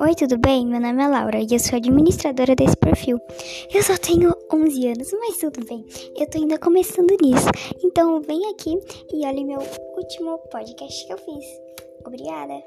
Oi, tudo bem? Meu nome é Laura e eu sou administradora desse perfil. Eu só tenho 11 anos, mas tudo bem. Eu tô ainda começando nisso. Então vem aqui e olhe meu último podcast que eu fiz. Obrigada!